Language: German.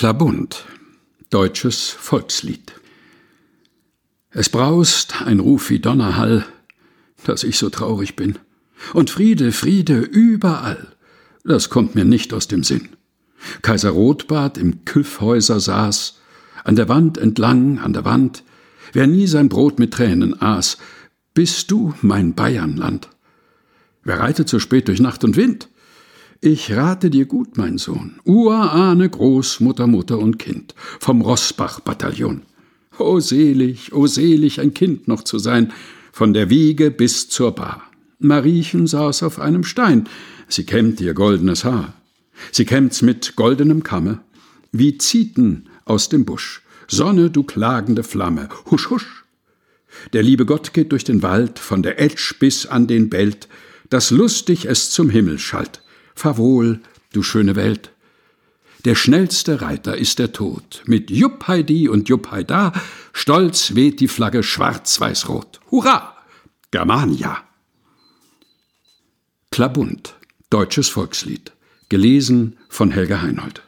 Klabund, deutsches Volkslied. Es braust ein Ruf wie Donnerhall, dass ich so traurig bin. Und Friede, Friede überall, das kommt mir nicht aus dem Sinn. Kaiser Rotbart im Küffhäuser saß, an der Wand entlang, an der Wand, wer nie sein Brot mit Tränen aß, bist du mein Bayernland. Wer reitet so spät durch Nacht und Wind? Ich rate dir gut, mein Sohn, Urahne, Großmutter, Mutter und Kind vom Rossbach-Bataillon. O selig, o selig, ein Kind noch zu sein, von der Wiege bis zur Bar. Mariechen saß auf einem Stein, sie kämmt ihr goldenes Haar. Sie kämmt's mit goldenem Kamme, wie Zieten aus dem Busch. Sonne, du klagende Flamme, husch, husch. Der liebe Gott geht durch den Wald, von der Etsch bis an den Belt, dass lustig es zum Himmel schallt. Fahr wohl, du schöne Welt. Der schnellste Reiter ist der Tod. Mit Jupp Heidi und Jupp Heida stolz weht die Flagge schwarz-weiß-rot. Hurra! Germania! Klabund, deutsches Volkslied. Gelesen von Helga Heinold.